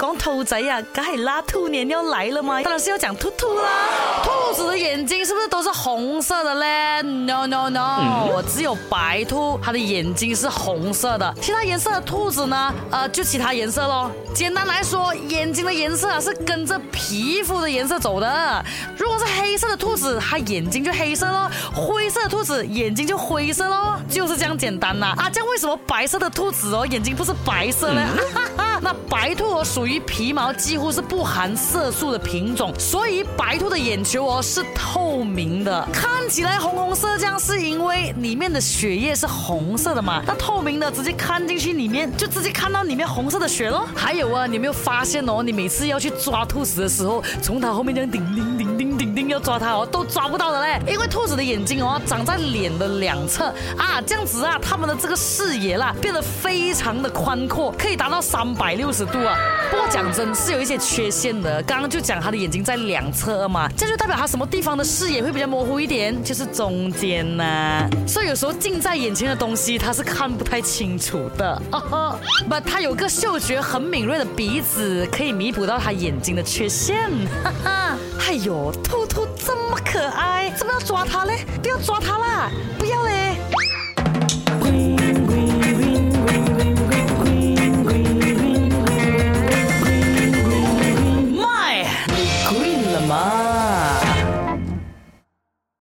狗仔呀，该拉兔年要来了吗？当然是要讲兔兔啦。兔子的眼睛是不是都是红色的嘞？No No No，只有白兔它的眼睛是红色的，其他颜色的兔子呢？呃，就其他颜色喽。简单来说，眼睛的颜色啊是跟着皮肤的颜色走的。如果是黑色的兔子，它眼睛就黑色喽；灰色的兔子眼睛就灰色喽，就是这样简单呐。啊，这样为什么白色的兔子哦眼睛不是白色呢？那白兔哦属于皮毛几乎是不含色素的品种，所以白兔的眼球哦是透明的，看起来红红色，这样是因为里面的血液是红色的嘛？那透明的直接看进去里面，就直接看到里面红色的血喽。还有啊，你有没有发现哦？你每次要去抓兔子的时候，从它后面这样叮叮叮叮叮叮要抓它哦，都抓不到的嘞，因为兔子的眼睛哦长在脸的两侧啊，这样子啊，它们的这个视野啦变得非常的宽阔，可以达到三百。百六十度啊！不过讲真，是有一些缺陷的。刚刚就讲他的眼睛在两侧嘛，这就代表他什么地方的视野会比较模糊一点，就是中间呐。所以有时候近在眼前的东西，他是看不太清楚的。不，他有个嗅觉很敏锐的鼻子，可以弥补到他眼睛的缺陷。哈哈，哎呦，兔兔这么可爱，怎么要抓它嘞？不要抓它啦！不要嘞！chamar.